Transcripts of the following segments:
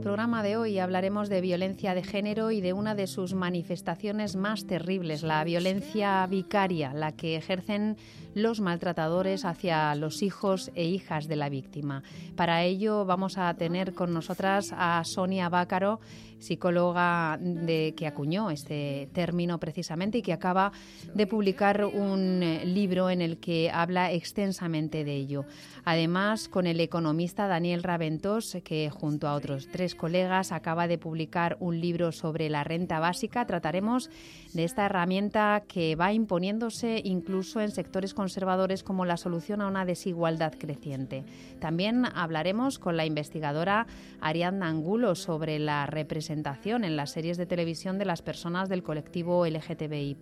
Nuestro programa de hoy hablaremos de violencia de género y de una de sus manifestaciones más terribles, la violencia vicaria, la que ejercen los maltratadores hacia los hijos e hijas de la víctima. Para ello vamos a tener con nosotras a Sonia Bácaro, psicóloga de, que acuñó este término precisamente y que acaba de publicar un eh, libro en el que habla extensamente de ello. Además, con el economista Daniel Raventós, que junto a otros tres colegas acaba de publicar un libro sobre la renta básica, trataremos de esta herramienta que va imponiéndose incluso en sectores conservadores como la solución a una desigualdad creciente. También hablaremos con la investigadora Ariadna Angulo sobre la representación en las series de televisión de las personas del colectivo LGTBI,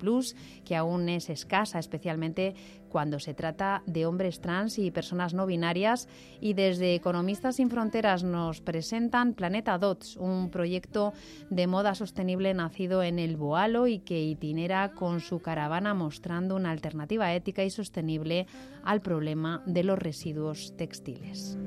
que aún es escasa, especialmente cuando se trata de hombres trans y personas no binarias. Y desde Economistas sin Fronteras nos presentan Planeta Dots, un proyecto de moda sostenible nacido en el Boalo y que itinera con su caravana mostrando una alternativa ética y sostenible al problema de los residuos textiles.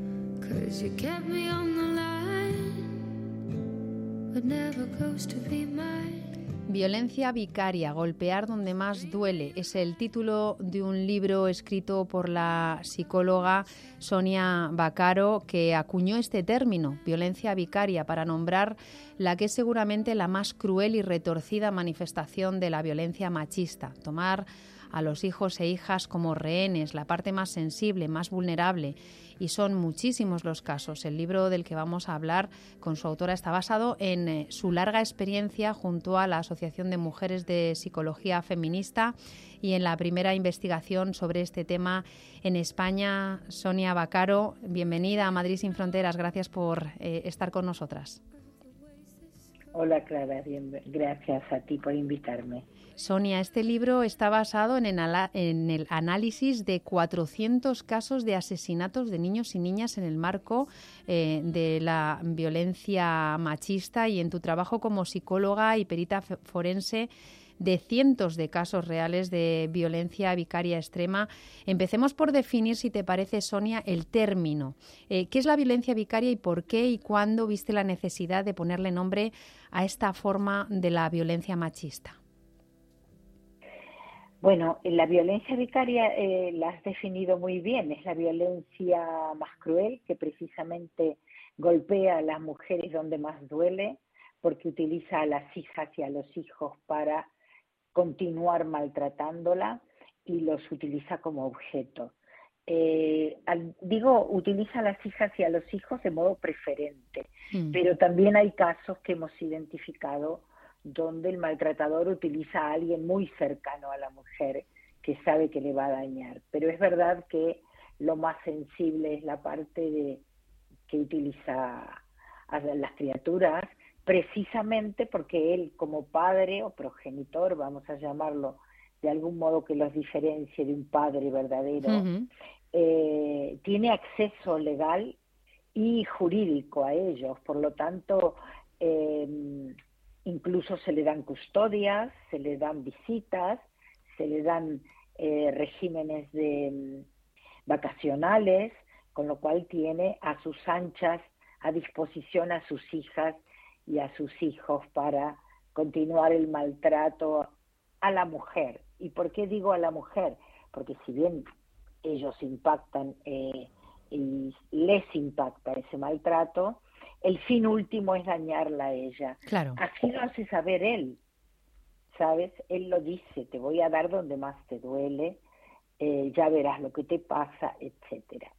Violencia vicaria, golpear donde más duele, es el título de un libro escrito por la psicóloga Sonia Bacaro, que acuñó este término, violencia vicaria, para nombrar la que es seguramente la más cruel y retorcida manifestación de la violencia machista. Tomar a los hijos e hijas como rehenes, la parte más sensible, más vulnerable. Y son muchísimos los casos. El libro del que vamos a hablar con su autora está basado en eh, su larga experiencia junto a la Asociación de Mujeres de Psicología Feminista y en la primera investigación sobre este tema en España. Sonia Bacaro, bienvenida a Madrid sin Fronteras. Gracias por eh, estar con nosotras. Hola Clara, gracias a ti por invitarme. Sonia, este libro está basado en el, análisis de 400 casos de asesinatos de niños y niñas en el marco eh, de la violencia machista y en tu trabajo como psicóloga y perita forense de cientos de casos reales de violencia vicaria extrema. Empecemos por definir, si te parece, Sonia, el término. Eh, ¿Qué es la violencia vicaria y por qué y cuándo viste la necesidad de ponerle nombre a esta forma de la violencia machista? Bueno, la violencia vicaria eh, la has definido muy bien. Es la violencia más cruel que precisamente golpea a las mujeres donde más duele, porque utiliza a las hijas y a los hijos para continuar maltratándola y los utiliza como objeto. Eh, digo, utiliza a las hijas y a los hijos de modo preferente, mm. pero también hay casos que hemos identificado donde el maltratador utiliza a alguien muy cercano a la mujer que sabe que le va a dañar. Pero es verdad que lo más sensible es la parte de que utiliza a las criaturas precisamente porque él como padre o progenitor, vamos a llamarlo de algún modo que los diferencie de un padre verdadero, eh, tiene acceso legal y jurídico a ellos, por lo tanto, em, incluso se le dan custodias, se le dan visitas, se le dan eh, regímenes de em, vacacionales, con lo cual tiene a sus anchas a disposición a sus hijas y a sus hijos para continuar el maltrato a la mujer. ¿Y por qué digo a la mujer? Porque si bien ellos impactan eh, y les impacta ese maltrato, el fin último es dañarla a ella. Claro. Así lo hace saber él, ¿sabes? Él lo dice, te voy a dar donde más te duele, eh, ya verás lo que te pasa, etcétera.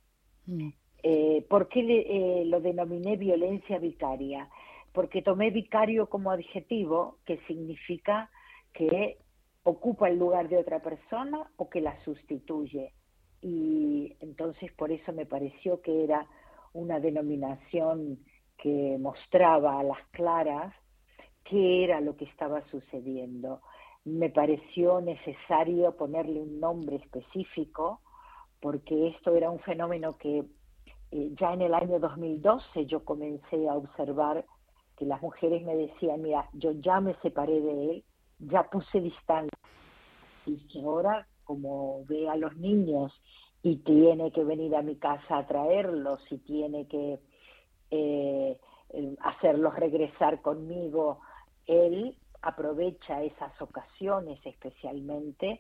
Mm. Eh, ¿Por qué lo denominé violencia vicaria? Porque tomé vicario como adjetivo, que significa que ocupa el lugar de otra persona o que la sustituye. Y entonces por eso me pareció que era una denominación que mostraba a las claras qué era lo que estaba sucediendo. me pareció necesario ponerle un nombre específico porque esto era un fenómeno que eh, ya en el año 2012 yo comencé a observar que las mujeres me decían, mira, yo ya me separé de él, ya puse distancia, y ahora como ve a los niños y tiene que venir a mi casa a traerlos y tiene que eh, hacerlos regresar conmigo, él aprovecha esas ocasiones especialmente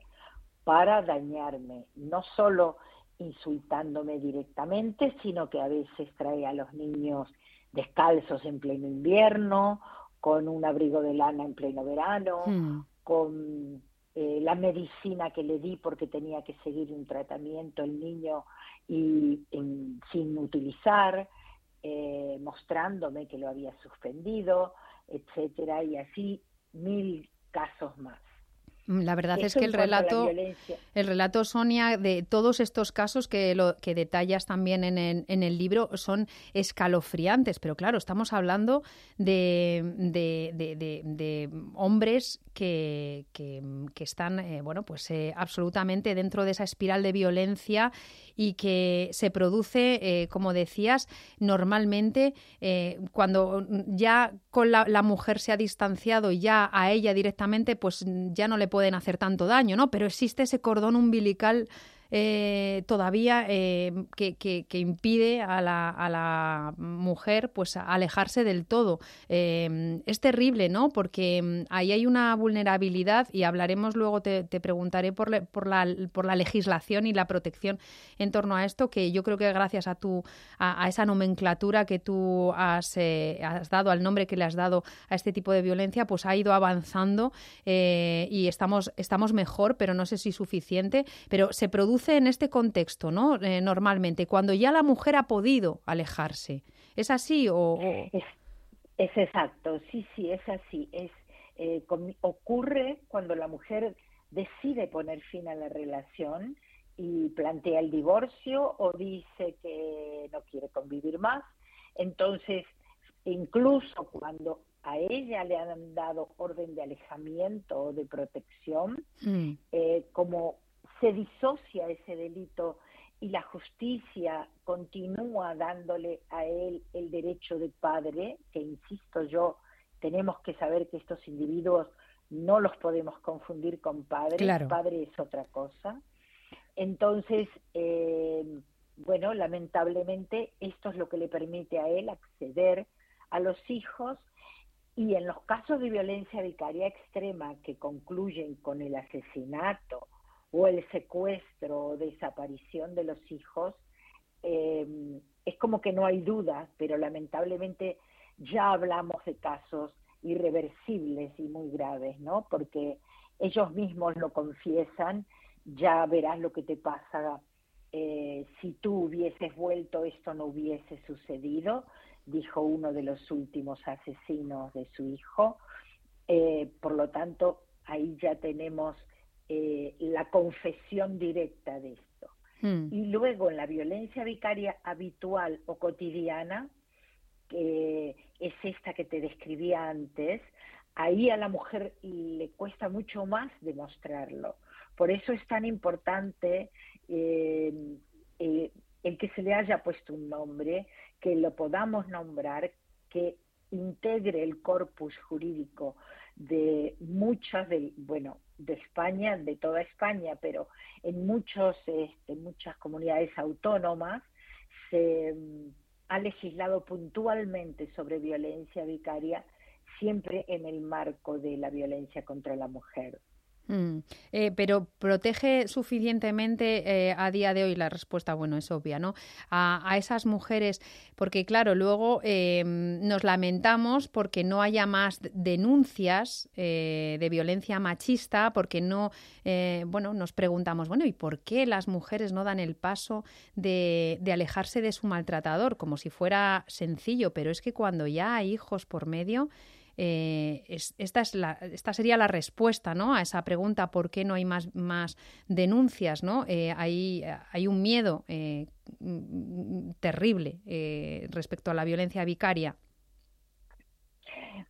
para dañarme, no solo insultándome directamente, sino que a veces trae a los niños descalzos en pleno invierno, con un abrigo de lana en pleno verano, hmm. con eh, la medicina que le di porque tenía que seguir un tratamiento el niño y sin utilizar, eh, mostrándome que lo había suspendido, etcétera, y así mil casos más. La verdad es que el relato, el relato, Sonia, de todos estos casos que, lo, que detallas también en el, en el libro son escalofriantes, pero claro, estamos hablando de, de, hombres que, que, están, eh, bueno, pues eh, absolutamente dentro de esa espiral de violencia y que se produce, eh, como decías, normalmente cuando ya con la, la mujer se ha distanciado y ya a ella directamente, pues ya no le pueden hacer tanto daño, ¿no? Pero existe ese cordón umbilical eh, todavía eh, que, que, impide a la, a la, mujer pues alejarse del todo. Eh, es terrible, ¿no? Porque mm, ahí hay una vulnerabilidad y hablaremos luego, te, preguntaré por, por, la, por la legislación y la protección en torno a esto, que yo creo que gracias a, tu, a, esa nomenclatura que tú has, has, dado, al nombre que le has dado a este tipo de violencia, pues ha ido avanzando y estamos, estamos mejor, pero no sé si suficiente, pero se produce en este contexto, ¿no? Eh, normalmente, cuando ya la mujer ha podido alejarse. ¿Es así o...? Es, exacto, sí, sí, es así. Es, eh, ocurre cuando la mujer decide poner fin a la relación y plantea el divorcio o dice que no quiere convivir más. Entonces, incluso cuando a ella le han dado orden de alejamiento o de protección, mm. eh, como se disocia ese delito y la justicia continúa dándole a él el derecho de padre, que insisto yo, tenemos que saber que estos individuos no los podemos confundir con padre, padre es otra cosa. Entonces, eh, bueno, lamentablemente esto es lo que le permite a él acceder a los hijos y en los casos de violencia vicaria extrema que concluyen con el asesinato o el secuestro o desaparición de los hijos, eh, es como que no hay duda, pero lamentablemente ya hablamos de casos irreversibles y muy graves, ¿no? Porque ellos mismos lo confiesan, ya verás lo que te pasa eh, si tú hubieses vuelto, esto no hubiese sucedido, dijo uno de los últimos asesinos de su hijo. Eh, por lo tanto, ahí ya tenemos eh, la confesión directa de esto. Hmm. Y luego en la violencia vicaria habitual o cotidiana, que es esta que te describía antes, ahí a la mujer le cuesta mucho más demostrarlo. Por eso es tan importante eh, eh, el que se le haya puesto un nombre, que lo podamos nombrar, que integre el corpus jurídico de muchas, de, bueno, de España, de toda España, pero en muchos, este, muchas comunidades autónomas se mm, ha legislado puntualmente sobre violencia vicaria, siempre en el marco de la violencia contra la mujer. Mm. Eh, pero protege suficientemente eh, a día de hoy la respuesta, bueno, es obvia, ¿no? A, esas mujeres, porque claro, luego em, nos lamentamos porque no haya más denuncias eh, de violencia machista, porque no, bueno, nos preguntamos, bueno, ¿y por qué las mujeres no dan el paso de, de alejarse de su maltratador? Como si fuera sencillo, pero es que cuando ya hay hijos por medio, eh, esta, es esta sería la respuesta ¿no? a esa pregunta por qué no hay más, más denuncias. ¿no? Eh, hay, hay, un miedo eh, terrible respecto a la violencia vicaria.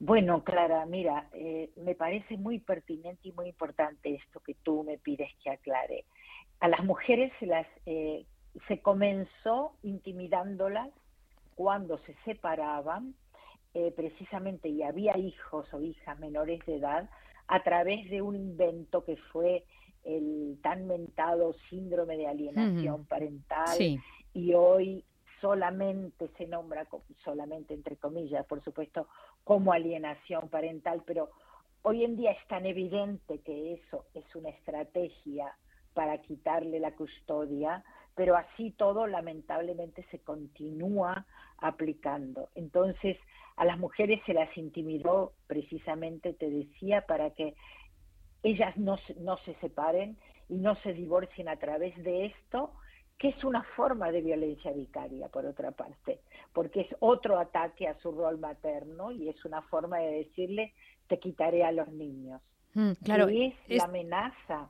Bueno, Clara, mira, me parece muy pertinente y muy importante esto que tú me pides que aclare. A las mujeres se las se comenzó intimidándolas cuando se separaban, eh, precisamente y había hijos o hijas menores de edad, a través de un invento que fue el tan mentado síndrome de alienación parental y hoy solamente se nombra, solamente entre comillas, por supuesto, como alienación parental, pero hoy en día es tan evidente que eso es una estrategia para quitarle la custodia, pero así todo lamentablemente se continúa aplicando. Entonces, a las mujeres se las intimidó precisamente, te decía, para que ellas no, no se separen y no se divorcien a través de esto, que es una forma de violencia vicaria, por otra parte, porque es otro ataque a su rol materno y es una forma de decirle, te quitaré a los niños. Mm, claro, es, la amenaza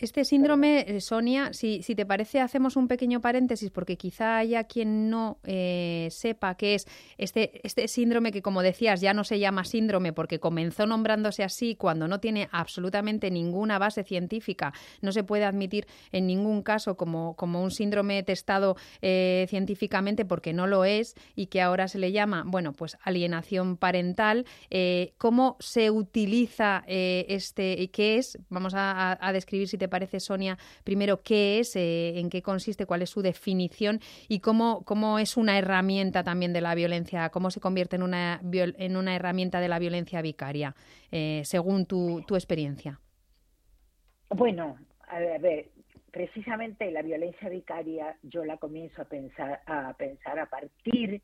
este síndrome, eh, Sonia, si, si, te parece, hacemos un pequeño paréntesis porque quizá haya quien no eh, sepa qué es este, este síndrome que, como decías, ya no se llama síndrome porque comenzó nombrándose así cuando no tiene absolutamente ninguna base científica. No se puede admitir en ningún caso como, como un síndrome testado eh, científicamente porque no lo es y que ahora se le llama, bueno, pues alienación parental. ¿Cómo se utiliza este y qué es? Vamos a, a describir si te parece, Sonia, primero qué es, eh, en qué consiste, cuál es su definición y cómo, cómo es una herramienta también de la violencia, cómo se convierte en una, en una herramienta de la violencia vicaria, eh, según tu, tu experiencia. Bueno, a ver, precisamente la violencia vicaria yo la comienzo a pensar a pensar a partir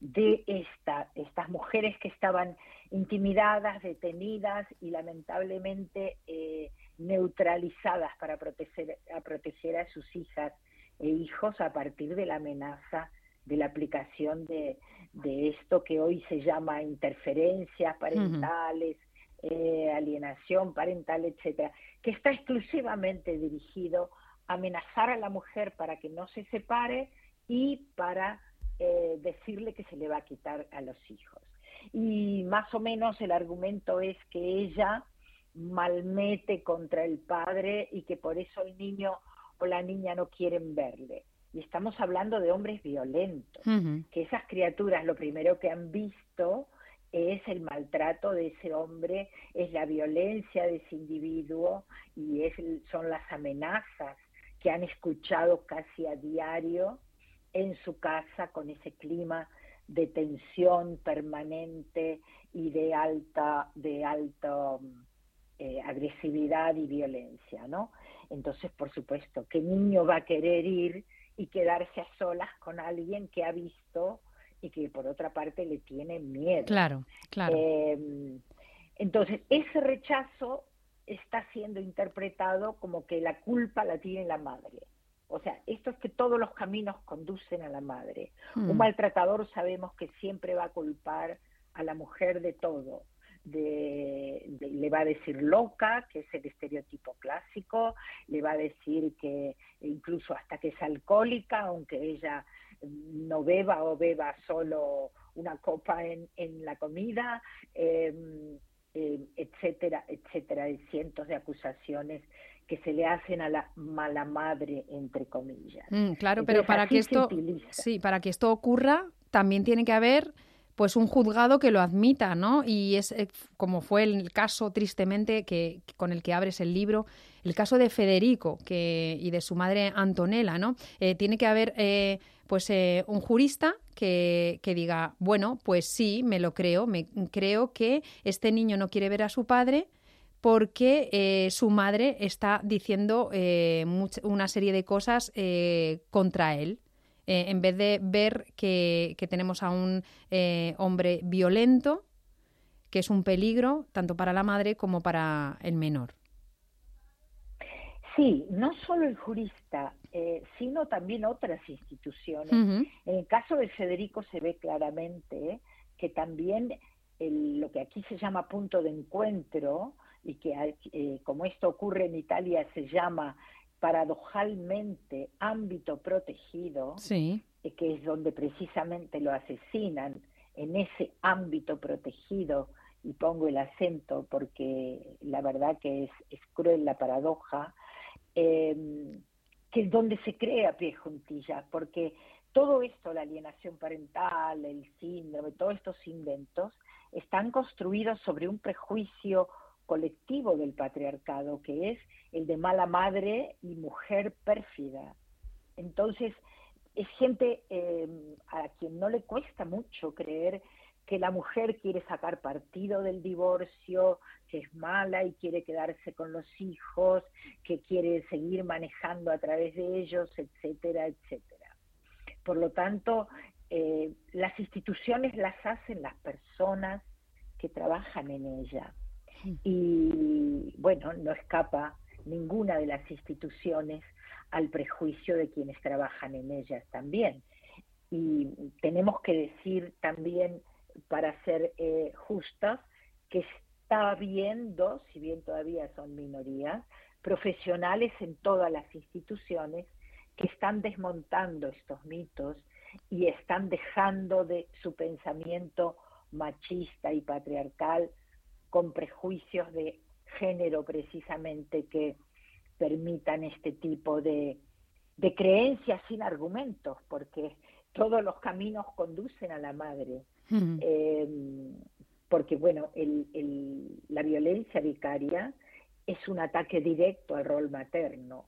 de esta, estas mujeres que estaban intimidadas, detenidas y lamentablemente eh, neutralizadas para proteger a, proteger a sus hijas e hijos a partir de la amenaza de la aplicación de, esto que hoy se llama interferencias parentales, eh, alienación parental, etcétera, que está exclusivamente dirigido a amenazar a la mujer para que no se separe y para eh, decirle que se le va a quitar a los hijos. Y más o menos el argumento es que ella malmete contra el padre y que por eso el niño o la niña no quieren verle. Y estamos hablando de hombres violentos, que esas criaturas lo primero que han visto es el maltrato de ese hombre, es la violencia de ese individuo y es, son las amenazas que han escuchado casi a diario en su casa con ese clima de tensión permanente y de alta, de alta eh, agresividad y violencia, ¿no? Entonces, por supuesto, ¿qué niño va a querer ir y quedarse a solas con alguien que ha visto y que por otra parte le tiene miedo? Claro, claro. Em, entonces, ese rechazo está siendo interpretado como que la culpa la tiene la madre. O sea, esto es que todos los caminos conducen a la madre. Un hmm. maltratador sabemos que siempre va a culpar a la mujer de todo. De, le va a decir loca, que es el estereotipo clásico, le va a decir que incluso hasta que es alcohólica, aunque ella no beba o beba solo una copa en, en la comida, em, etcétera, etcétera, hay cientos de acusaciones que se le hacen a la mala madre, entre comillas. Mm, claro, pero para que esto, sí, para que esto ocurra, también tiene que haber pues un juzgado que lo admita, ¿no? Y es eh, como fue el caso tristemente que, con el que abres el libro, el caso de Federico que, y de su madre Antonella, ¿no? Eh, tiene que haber eh, pues un jurista que, que, diga, bueno, pues sí, me lo creo, me creo que este niño no quiere ver a su padre, porque eh, su madre está diciendo eh, una serie de cosas eh, contra él. En vez de ver que, tenemos a un hombre violento, que es un peligro tanto para la madre como para el menor. Sí, no solo el jurista, sino también otras instituciones. En el caso de Federico se ve claramente que también lo que aquí se llama punto de encuentro, y que eh, como esto ocurre en Italia se llama paradojalmente ámbito protegido, sí. Eh, que es donde precisamente lo asesinan, en ese ámbito protegido y pongo el acento porque la verdad que es, es cruel la paradoja, em, que es donde se crea pie juntillas, porque todo esto, la alienación parental, el síndrome, todos estos inventos, están construidos sobre un prejuicio colectivo del patriarcado, que es el de mala madre y mujer pérfida. Entonces, es gente em, a quien no le cuesta mucho creer que la mujer quiere sacar partido del divorcio, que es mala y quiere quedarse con los hijos, que quiere seguir manejando a través de ellos, etcétera, etcétera. Por lo tanto, eh, las instituciones las hacen las personas que trabajan en ella. Y bueno, no escapa ninguna de las instituciones al prejuicio de quienes trabajan en ellas también. Y tenemos que decir también para ser eh, justas, que está habiendo, si bien todavía son minorías, profesionales en todas las instituciones que están desmontando estos mitos y están dejando de su pensamiento machista y patriarcal con prejuicios de género precisamente que permitan este tipo de, de creencias sin argumentos, porque todos los caminos conducen a la madre. Em, porque, bueno, el, la violencia vicaria es un ataque directo al rol materno,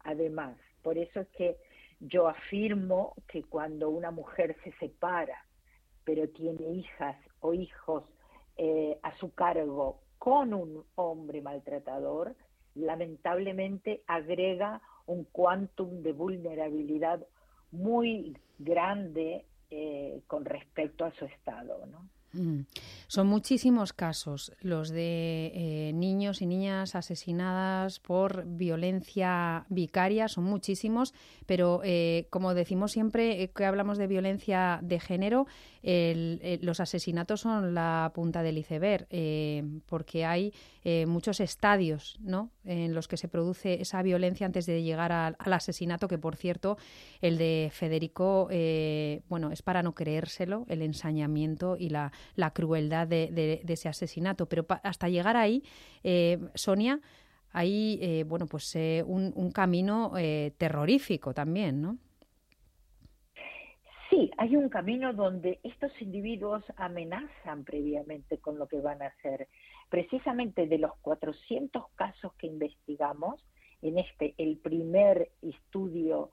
además. Por eso es que yo afirmo que cuando una mujer se separa, pero tiene hijas o hijos eh, a su cargo con un hombre maltratador, lamentablemente agrega un quantum de vulnerabilidad muy grande eh, con respecto a su estado, ¿no? Mm. Son muchísimos casos los de eh, niños y niñas asesinadas por violencia vicaria, son muchísimos, pero eh, como decimos siempre que hablamos de violencia de género, los asesinatos son la punta del iceberg, porque hay muchos estadios ¿no? en los que se produce esa violencia antes de llegar al asesinato, que por cierto, el de Federico, bueno, es para no creérselo, el ensañamiento y la la crueldad de, ese asesinato. Pero hasta llegar ahí, eh, Sonia, hay eh, bueno, pues, eh, un, camino terrorífico también, ¿no? Sí, hay un camino donde estos individuos amenazan previamente con lo que van a hacer. Precisamente de los 400 casos que investigamos, en este, el primer estudio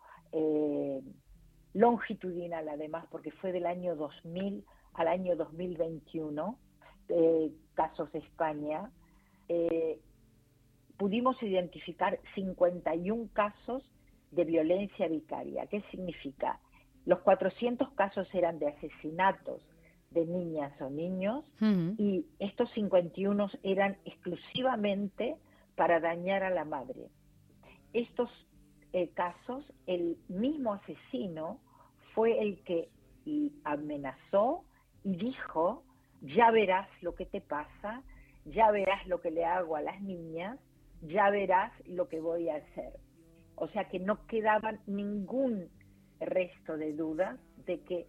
longitudinal además, porque fue del año 2000 al año 2021, eh, casos de España, eh, pudimos identificar 51 casos de violencia vicaria. ¿Qué significa? Los 400 casos eran de asesinatos de niñas o niños y estos 51 eran exclusivamente para dañar a la madre. Estos eh, casos, el mismo asesino fue el que amenazó y dijo, ya verás lo que te pasa, ya verás lo que le hago a las niñas, ya verás lo que voy a hacer. O sea que no quedaba ningún resto de duda de que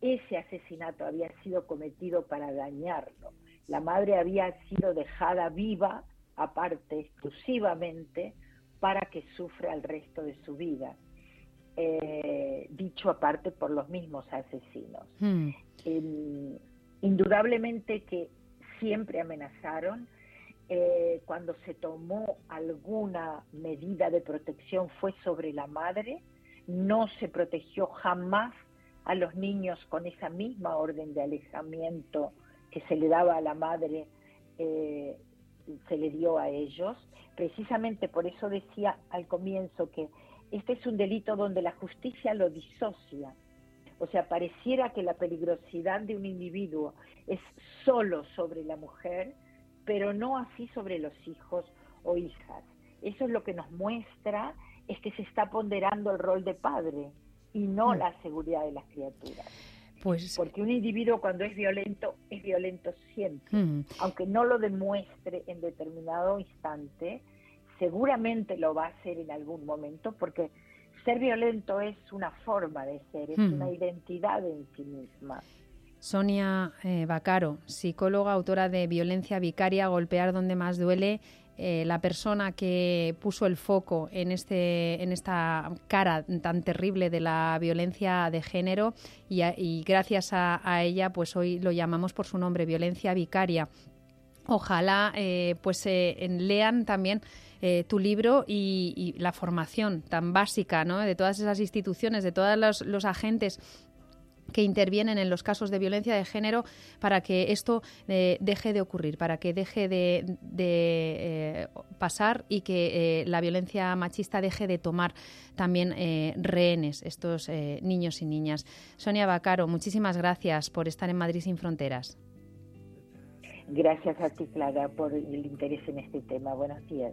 ese asesinato había sido cometido para dañarlo. La madre había sido dejada viva, aparte, exclusivamente, para que sufra el resto de su vida. Eh, dicho aparte por los mismos asesinos. Indudablemente que siempre amenazaron. Eh, cuando se tomó alguna medida de protección fue sobre la madre, no se protegió jamás a los niños con esa misma orden de alejamiento que se le daba a la madre, eh, se le dio a ellos. Precisamente por eso decía al comienzo que este es un delito donde la justicia lo disocia. O sea, pareciera que la peligrosidad de un individuo es solo sobre la mujer, pero no así sobre los hijos o hijas. Eso es lo que nos muestra, es que se está ponderando el rol de padre y no mm. la seguridad de las criaturas. Pues... Porque un individuo cuando es violento, es violento siempre. Mm. Aunque no lo demuestre en determinado instante, seguramente lo va a hacer en algún momento porque ser violento es una forma de ser, es una hmm. identidad en sí misma. Sonia eh, Bacaro, psicóloga, autora de Violencia Vicaria, Golpear donde más duele, eh, la persona que puso el foco en, este, en esta cara tan terrible de la violencia de género y, gracias a, ella pues hoy lo llamamos por su nombre, Violencia Vicaria. Ojalá eh, pues lean también tu libro y, la formación tan básica ¿no? de todas esas instituciones, de todos los, los agentes que intervienen en los casos de violencia de género para que esto eh, deje de ocurrir, para que deje de, eh, pasar y que eh, la violencia machista deje de tomar también rehenes estos niños y niñas. Sonia Bacaro, muchísimas gracias por estar en Madrid sin fronteras. Gracias a ti, Clara, por el interés en este tema. Buenos días.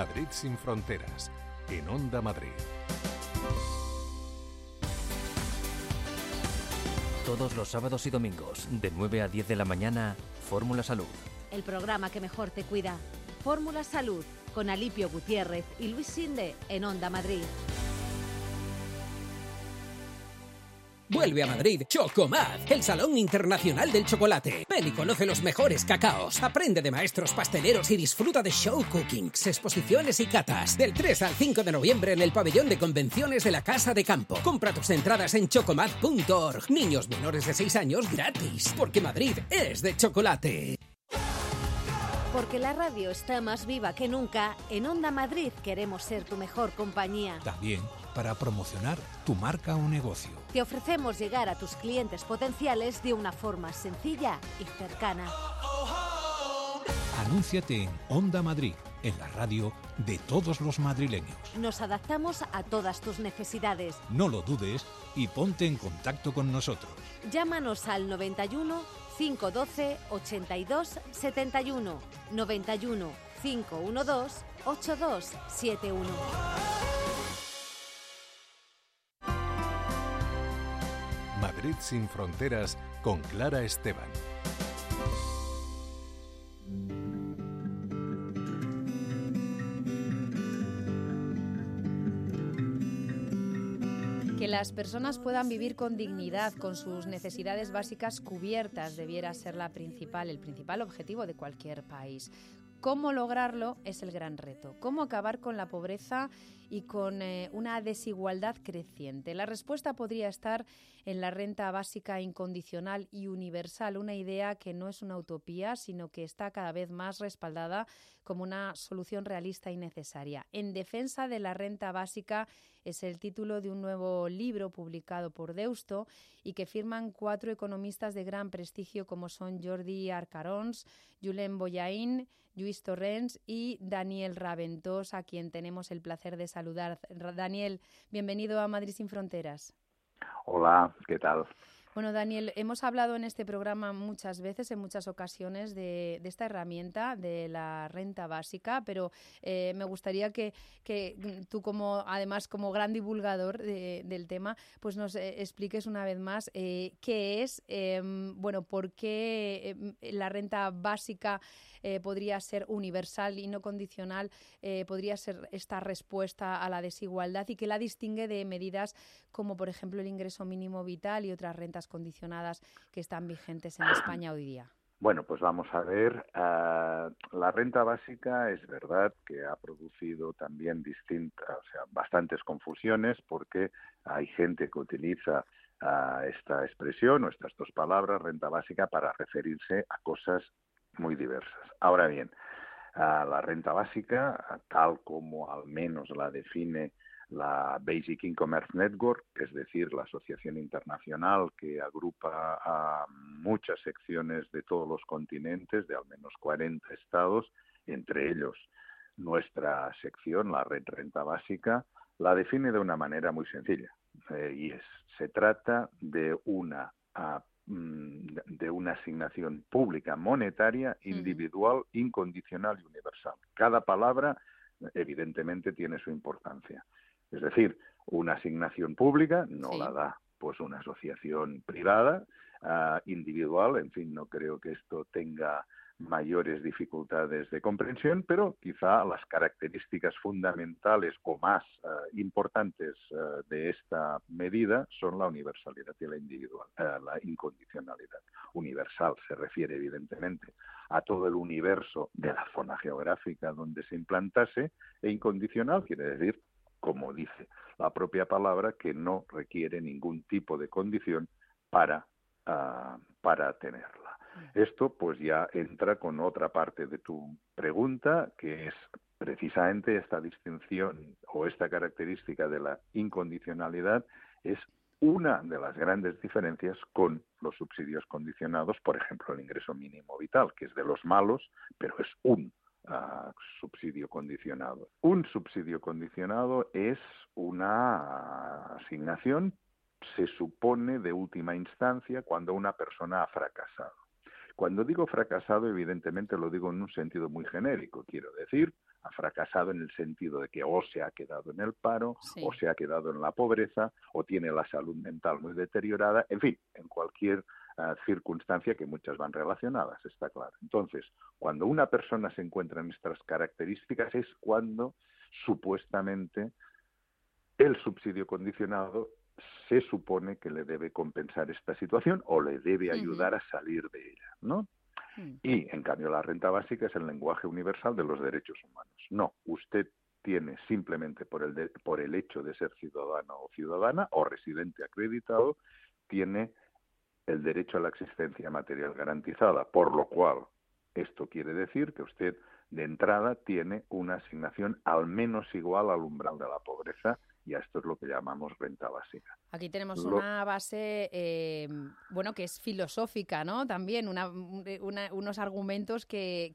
Madrid sin fronteras, en Onda Madrid. Todos los sábados y domingos, de 9 a 10 de la mañana, Fórmula Salud. El programa que mejor te cuida. Fórmula Salud, con Alipio Gutiérrez y Luis Sinde, en Onda Madrid. Vuelve a Madrid Chocomad, el Salón Internacional del Chocolate. Ven y conoce los mejores cacaos. Aprende de maestros pasteleros y disfruta de show cookings, exposiciones y catas. Del 3 al 5 de noviembre en el pabellón de convenciones de la Casa de Campo. Compra tus entradas en chocomad.org. Niños menores de 6 años gratis, porque Madrid es de chocolate. Porque la radio está más viva que nunca, en Onda Madrid queremos ser tu mejor compañía. También para promocionar tu marca o negocio. Te ofrecemos llegar a tus clientes potenciales de una forma sencilla y cercana. Anúnciate en Onda Madrid, en la radio de todos los madrileños. Nos adaptamos a todas tus necesidades. No lo dudes y ponte en contacto con nosotros. Llámanos al 91 512 82 71 91 512 8271. Sin fronteras con Clara Esteban. Que las personas puedan vivir con dignidad, con sus necesidades básicas cubiertas, debiera ser la principal, el principal objetivo de cualquier país. ¿Cómo lograrlo? Es el gran reto. ¿Cómo acabar con la pobreza y con eh, una desigualdad creciente? La respuesta podría estar en la renta básica incondicional y universal, una idea que no es una utopía, sino que está cada vez más respaldada como una solución realista y necesaria. En defensa de la renta básica es el título de un nuevo libro publicado por Deusto y que firman cuatro economistas de gran prestigio como son Jordi Arcarons, Julen Boyain, Luis Torrens y Daniel Raventós, a quien tenemos el placer de saludar. Daniel, bienvenido a Madrid sin Fronteras. Hola, ¿qué tal? Bueno, Daniel, hemos hablado en este programa muchas veces, en muchas ocasiones, de, esta herramienta de la renta básica, pero eh, me gustaría que, tú, como además como gran divulgador del tema, pues nos eh, expliques una vez más eh, qué es, em, bueno, por qué em, la renta básica podría ser universal y no condicional, podría ser esta respuesta a la desigualdad y qué la distingue de medidas como, por ejemplo, el ingreso mínimo vital y otras rentas condicionadas que están vigentes en España hoy día? Bueno, pues vamos a ver. Ah, la renta básica es verdad que ha producido también distintas, o sea, bastantes confusiones porque hay gente que utiliza ah, esta expresión o estas dos palabras, renta básica, para referirse a cosas muy diversas. Ahora bien, ah, la renta básica, tal como al menos la define la Basic Income Network, es decir, la asociación internacional que agrupa a muchas secciones de todos los continentes, de al menos 40 estados, entre ellos nuestra sección, la red renta básica, la define de una manera muy sencilla. Eh, y es, se trata de una de una asignación pública monetaria individual, incondicional y universal. Cada palabra, evidentemente, tiene su importancia. Es decir, una asignación pública no la da pues una asociación privada, ah, individual, en fin, no creo que esto tenga mayores dificultades de comprensión, pero quizá las características fundamentales o más eh, importantes eh, de esta medida son la universalidad y la individual, eh, la incondicionalidad. Universal se refiere evidentemente a todo el universo de la zona geográfica donde se implantase e incondicional quiere decir, como dice la propia palabra, que no requiere ningún tipo de condición para, ah, para tenerla. Esto pues ya entra con otra parte de tu pregunta, que es precisamente esta distinción o esta característica de la incondicionalidad es una de las grandes diferencias con los subsidios condicionados, por ejemplo, el ingreso mínimo vital, que es de los malos, pero es un ah, subsidio condicionado. Un subsidio condicionado es una asignación, se supone, de última instancia cuando una persona ha fracasado. Cuando digo fracasado, evidentemente lo digo en un sentido muy genérico. Quiero decir, ha fracasado en el sentido de que o se ha quedado en el paro, o se ha quedado en la pobreza, o tiene la salud mental muy deteriorada, en fin, en cualquier ah, circunstancia que muchas van relacionadas, está claro. Entonces, cuando una persona se encuentra en estas características es cuando supuestamente el subsidio condicionado se supone que le debe compensar esta situación o le debe ayudar a salir de ella, ¿no? Mm. Y, en cambio, la renta básica es el lenguaje universal de los derechos humanos. No, usted tiene simplemente por el, por el hecho de ser ciudadano o ciudadana o residente acreditado, tiene el derecho a la existencia material garantizada, por lo cual esto quiere decir que usted de entrada tiene una asignación al menos igual al umbral de la pobreza y esto es lo que llamamos renta básica. Aquí tenemos una base, eh, bueno, que es filosófica, ¿no? También unos argumentos que,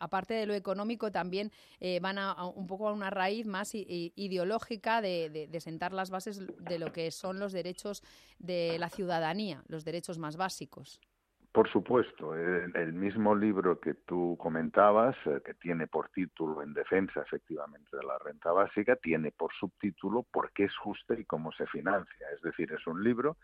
aparte de lo económico, también eh, van a, un poco a una raíz más ideológica de, de, sentar las bases de lo que son los derechos de la ciudadanía, los derechos más básicos. Por supuesto, el, mismo libro que tú comentabas, eh, que tiene por título En defensa efectivamente de la renta básica, tiene por subtítulo ¿Por qué es justa y cómo se financia? Es decir, es un libro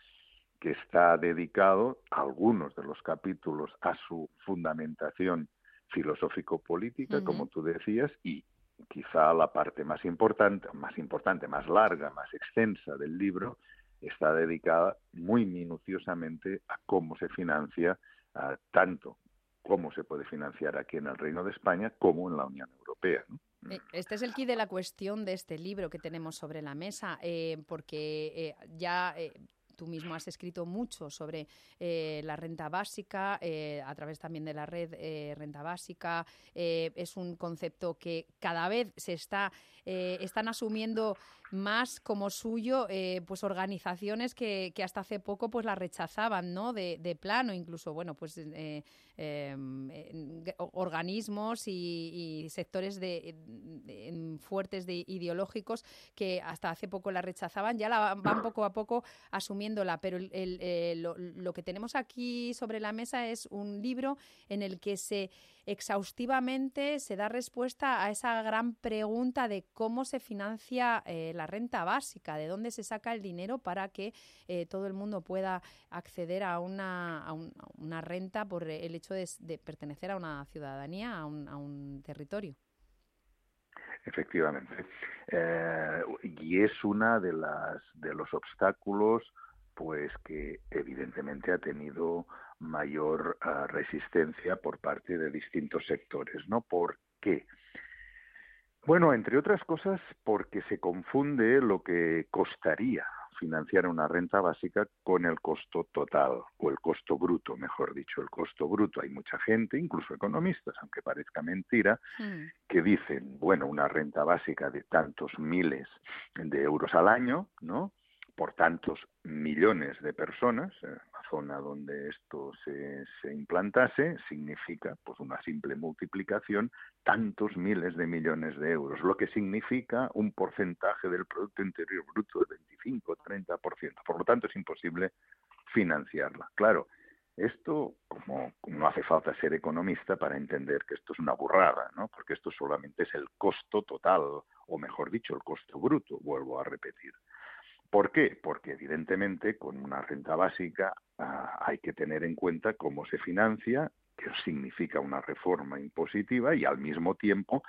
que está dedicado, a algunos de los capítulos, a su fundamentación filosófico-política, como tú decías, y quizá la parte más importante, más importante, más larga, más extensa del libro está dedicada muy minuciosamente a cómo se financia tanto cómo se puede financiar aquí en el Reino de España como en la Unión Europea. Eh, este es el key de la cuestión de este libro que tenemos sobre la mesa, eh, porque eh, ya tú mismo has escrito mucho sobre la renta básica, a través también de la red renta básica. es un concepto que cada vez se está, están asumiendo más como suyo eh, pues organizaciones que, que, hasta hace poco pues la rechazaban no de, de plano incluso bueno pues eh, em, organismos y, sectores de, fuertes de ideológicos que hasta hace poco la rechazaban ya la van poco a poco pero eh, lo, que tenemos aquí sobre la mesa es un libro en el que se exhaustivamente se da respuesta a esa gran pregunta de cómo se financia eh, la renta básica, de dónde se saca el dinero para que eh, todo el mundo pueda acceder a una, renta por el hecho de, pertenecer a una ciudadanía, a un, a un territorio. Efectivamente. Y es una de las de los obstáculos pues que evidentemente ha tenido mayor ah, resistencia por parte de distintos sectores, ¿no? ¿Por qué? Bueno, entre otras cosas, porque se confunde lo que costaría financiar una renta básica con el costo total o el costo bruto, mejor dicho, el costo bruto. Hay mucha gente, incluso economistas, aunque parezca mentira, hmm. que dicen, bueno, una renta básica de tantos miles de euros al año, ¿no? Por tantos millones de personas, eh, zona donde esto se, se, implantase significa pues una simple multiplicación tantos miles de millones de euros, lo que significa un porcentaje del Producto Interior Bruto de 25-30%. Por lo tanto, es imposible financiarla. Claro, esto, como no hace falta ser economista para entender que esto es una burrada, ¿no? Porque esto solamente es el costo total, o mejor dicho, el costo bruto, vuelvo a repetir. ¿Por qué? Porque evidentemente con una renta básica ah, hay que tener en cuenta cómo se financia, que significa una reforma impositiva y al mismo tiempo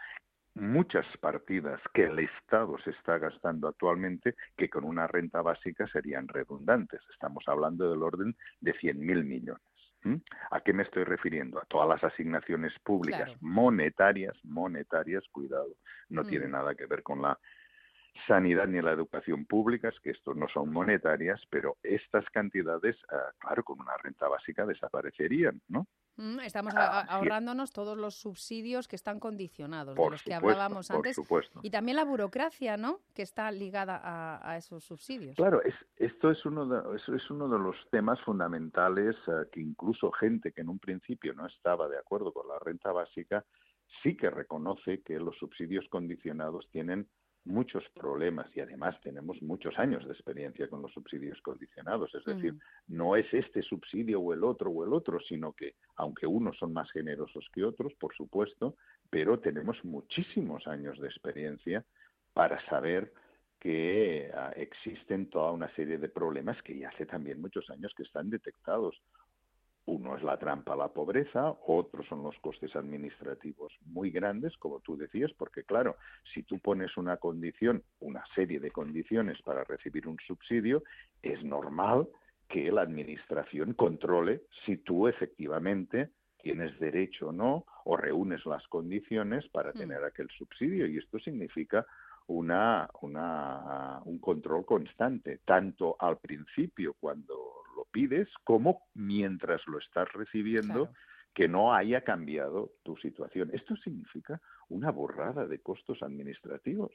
muchas partidas que el Estado se está gastando actualmente que con una renta básica serían redundantes. Estamos hablando del orden de 100.000 millones. ¿A qué me estoy refiriendo? A todas las asignaciones públicas monetarias, monetarias, cuidado, no tiene mm. nada que ver con la sanidad ni la educación públicas, que estos no son monetarias, pero estas cantidades, ah, claro, con una renta básica desaparecerían, ¿no? Mm, estamos ah, ahorrándonos todos los subsidios que están condicionados, de los que hablábamos antes. Y también la burocracia, ¿no? Que está ligada a, esos subsidios. Claro, es, esto es uno, de, es uno de los temas fundamentales ah, que incluso gente que en un principio no estaba de acuerdo con la renta básica sí que reconoce que los subsidios condicionados tienen muchos problemas y además tenemos muchos años de experiencia con los subsidios condicionados. Es decir, no es este subsidio o el otro o el otro, sino que aunque unos son más generosos que otros, por supuesto, pero tenemos muchísimos años de experiencia para saber que ah, existen toda una serie de problemas que ya hace también muchos años que están detectados. Uno es la trampa a la pobreza, otros son los costes administrativos muy grandes, como tú decías, porque claro, si tú pones una condición, una serie de condiciones para recibir un subsidio, es normal que la administración controle si tú efectivamente tienes derecho o no, o reúnes las condiciones para mm. tener aquel subsidio. Y esto significa una, una, un control constante, tanto al principio cuando pides como mientras lo estás recibiendo, que no haya cambiado tu situación. Esto significa una borrada de costos administrativos,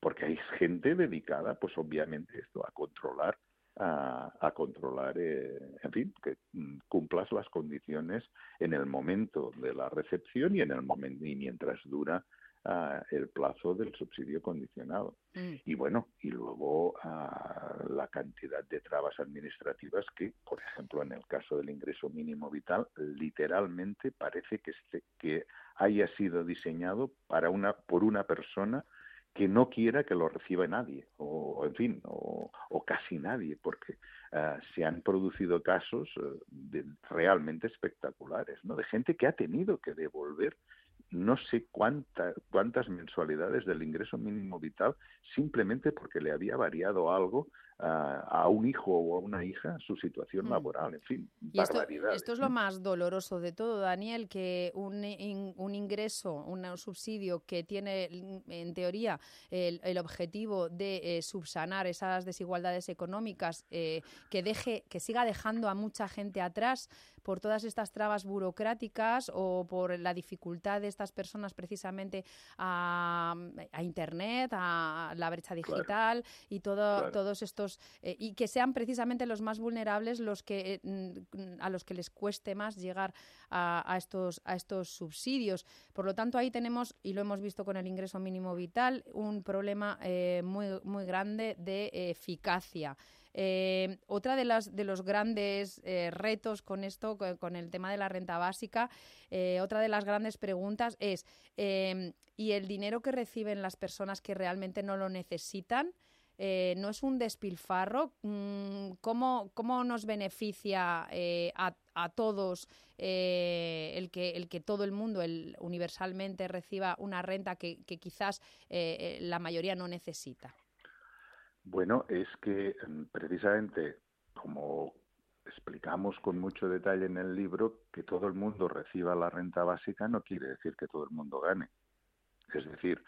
porque hay gente dedicada, pues obviamente esto, a controlar a, controlar, eh, en fin, que mm, cumplas las condiciones en el momento de la recepción y en el momento y mientras dura el plazo del subsidio condicionado. Mm. Y bueno, y luego la cantidad de trabas administrativas que, por ejemplo, en el caso del ingreso mínimo vital, literalmente parece que, este, que haya sido diseñado para una, por una persona que no quiera que lo reciba nadie, o en fin, o, casi nadie, porque ah, se han producido casos eh, realmente espectaculares, ¿no? De gente que ha tenido que devolver no sé cuántas mensualidades del ingreso mínimo vital simplemente porque le había variado algo a, un hijo o a una hija su situación mm. laboral, en fin, y esto, esto, es lo más doloroso de todo, Daniel, que un, un ingreso, un subsidio que tiene en teoría el, el objetivo de eh, subsanar esas desigualdades económicas, eh, que deje, que siga dejando a mucha gente atrás por todas estas trabas burocráticas o por la dificultad de estas personas precisamente a, Internet, a la brecha digital y todo, todos estos eh, y que sean precisamente los más vulnerables los que mm, a los que les cueste más llegar a, estos a estos subsidios. Por lo tanto, ahí tenemos y lo hemos visto con el ingreso mínimo vital un problema eh, muy muy grande de eficacia. Eh, otra de, las, de los grandes eh, retos con esto, con, el tema de la renta básica, eh, otra de las grandes preguntas es, ¿y el dinero que reciben las personas que realmente no lo necesitan? No es un despilfarro. Mm, ¿Cómo, cómo nos beneficia a, a, todos el, que, el que todo el mundo universalmente reciba una renta que, que quizás la mayoría no necesita? Bueno, es que mm, precisamente como explicamos con mucho detalle en el libro, que todo el mundo reciba la renta básica no quiere decir que todo el mundo gane. Es decir,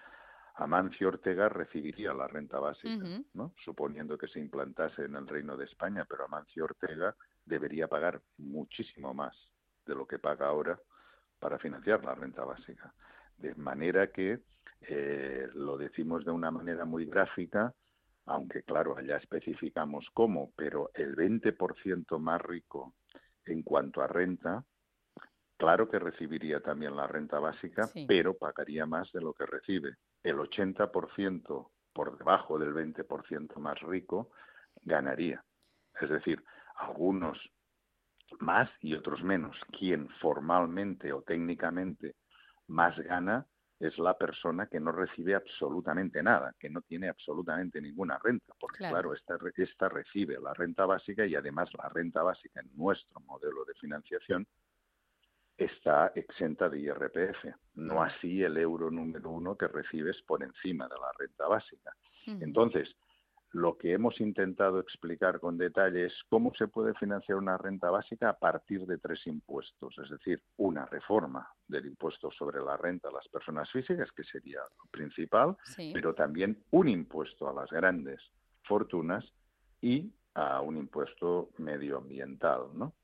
Amancio Ortega recibiría la renta básica, ¿no? suponiendo que se implantase en el Reino de España, pero Amancio Ortega debería pagar muchísimo más de lo que paga ahora para financiar la renta básica. De manera que, eh, lo decimos de una manera muy gráfica, aunque claro, allá especificamos cómo, pero el 20% más rico en cuanto a renta, claro que recibiría también la renta básica, pero pagaría más de lo que recibe. El 80% por debajo del 20% más rico ganaría. Es decir, algunos más y otros menos. Quien formalmente o técnicamente más gana es la persona que no recibe absolutamente nada, que no tiene absolutamente ninguna renta, porque claro, esta, esta recibe la renta básica y además la renta básica en nuestro modelo de financiación está exenta de IRPF, no así el euro número uno que recibes por encima de la renta básica. Entonces, lo que hemos intentado explicar con detalle es cómo se puede financiar una renta básica a partir de tres impuestos, es decir, una reforma del impuesto sobre la renta a las personas físicas, que sería lo principal, pero también un impuesto a las grandes fortunas y a un impuesto medioambiental, ¿no?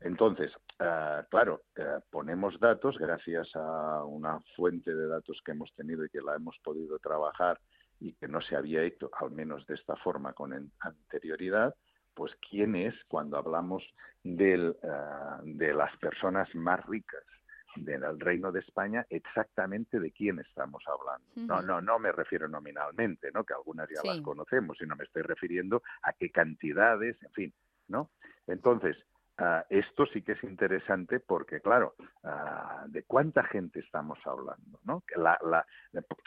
Entonces, eh, claro, eh, ponemos datos gracias a una fuente de datos que hemos tenido y que la hemos podido trabajar y que no se había hecho, al menos de esta forma, con anterioridad, pues quién es cuando hablamos del, eh, de las personas más ricas del Reino de España, exactamente de quién estamos hablando. No, no, no me refiero nominalmente, ¿no? Que algunas ya las conocemos, sino me estoy refiriendo a qué cantidades, en fin, ¿no? Entonces, Ah, esto sí que es interesante porque, claro, ah, ¿de cuánta gente estamos hablando? ¿no? Que la, la,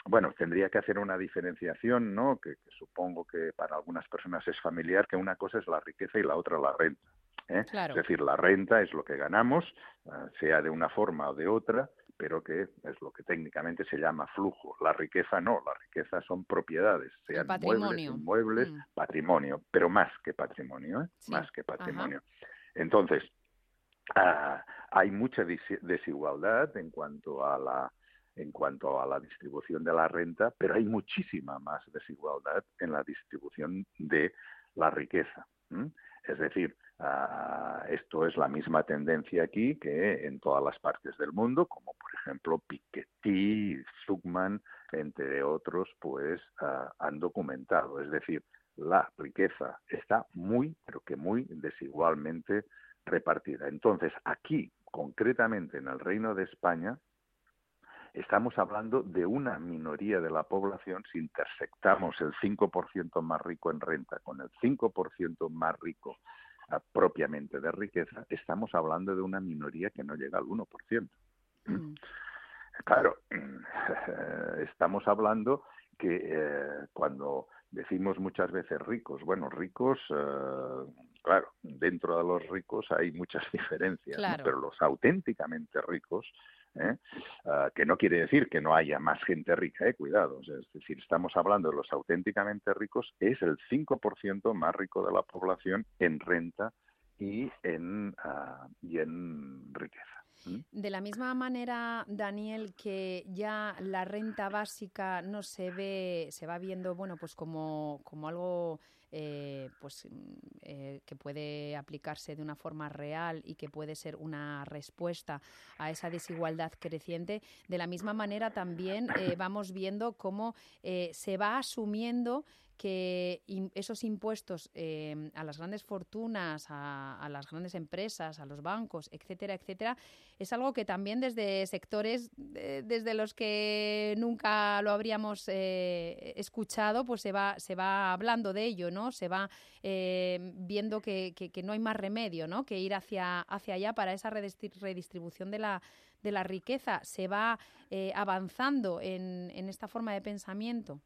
bueno, tendría que hacer una diferenciación, ¿no? Que, supongo que para algunas personas es familiar, que una cosa es la riqueza y la otra la renta. ¿eh? Es decir, la renta es lo que ganamos, ah, sea de una forma o de otra, pero que es lo que técnicamente se llama flujo. La riqueza no, la riqueza son propiedades, sean muebles, inmuebles, mm. patrimonio, pero más que patrimonio, ¿eh? más que patrimonio. Entonces, ah, hay mucha desigualdad en cuanto a la en cuanto a la distribución de la renta, pero hay muchísima más desigualdad en la distribución de la riqueza. Es decir, ah, esto es la misma tendencia aquí que en todas las partes del mundo, como por ejemplo Piketty, Zuckman, entre otros, pues ah, han documentado. Es decir, la riqueza está muy, pero que muy desigualmente repartida. Entonces, aquí, concretamente en el Reino de España, estamos hablando de una minoría de la población si intersectamos el 5% más rico en renta con el 5% más rico ah, propiamente de riqueza, estamos hablando de una minoría que no llega al 1%. Mm. Claro, estamos hablando que eh, cuando decimos muchas veces ricos, bueno, ricos, eh, claro, dentro de los ricos hay muchas diferencias, pero los auténticamente ricos, ¿eh? Ah, que no quiere decir que no haya más gente rica, eh, cuidado, es decir, estamos hablando de los auténticamente ricos, es el 5% más rico de la población en renta y en, ah, y en riqueza. De la misma manera, Daniel, que ya la renta básica no se ve, se va viendo, bueno, pues como, como algo eh, pues, mm, eh, que puede aplicarse de una forma real y que puede ser una respuesta a esa desigualdad creciente. De la misma manera, también eh, vamos viendo cómo se va asumiendo que esos impuestos em, a las grandes fortunas, a, las grandes empresas, a los bancos, etcétera, etcétera, es algo que también desde sectores desde los que nunca lo habríamos eh, escuchado, pues se va, se va hablando de ello, ¿no? Se va eh, viendo que, que, no hay más remedio, ¿no? Que ir hacia, hacia allá para esa redistribución de la, de la riqueza. Se va eh, avanzando en, en esta forma de pensamiento.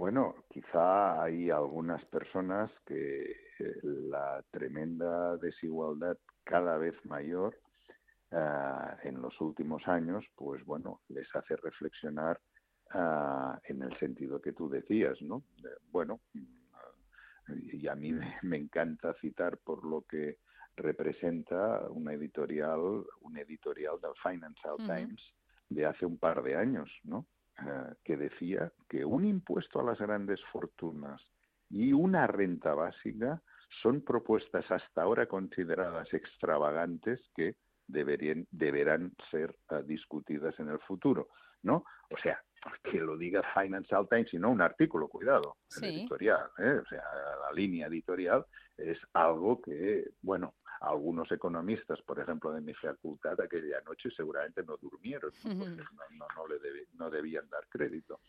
Bueno, quizá hay algunas personas que eh, la tremenda desigualdad cada vez mayor ah, en los últimos años, pues bueno, les hace reflexionar ah, en el sentido que tú decías, ¿no? bueno, y a mí me, encanta citar por lo que representa una editorial, un editorial del Financial Times de hace un par de años, ¿no? Eh, que decía que un impuesto a las grandes fortunas y una renta básica son propuestas hasta ahora consideradas extravagantes que deberían, deberán ser eh, discutidas en el futuro, ¿no? O sea, que lo diga Financial Times y no un artículo, cuidado, editorial, ¿eh? o sea, la línea editorial es algo que, bueno, algunos economistas, por ejemplo, de mi facultad aquella noche seguramente no durmieron, no, no, le no debían dar crédito.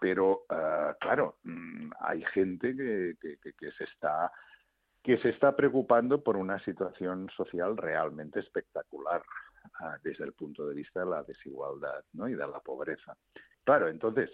Pero, ah, claro, mm, hay gente que, que, que, se está que se está preocupando por una situación social realmente espectacular ah, desde el punto de vista de la desigualdad ¿no? y de la pobreza. Claro, entonces,